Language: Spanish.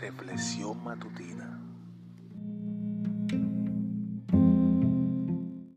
Reflexión matutina.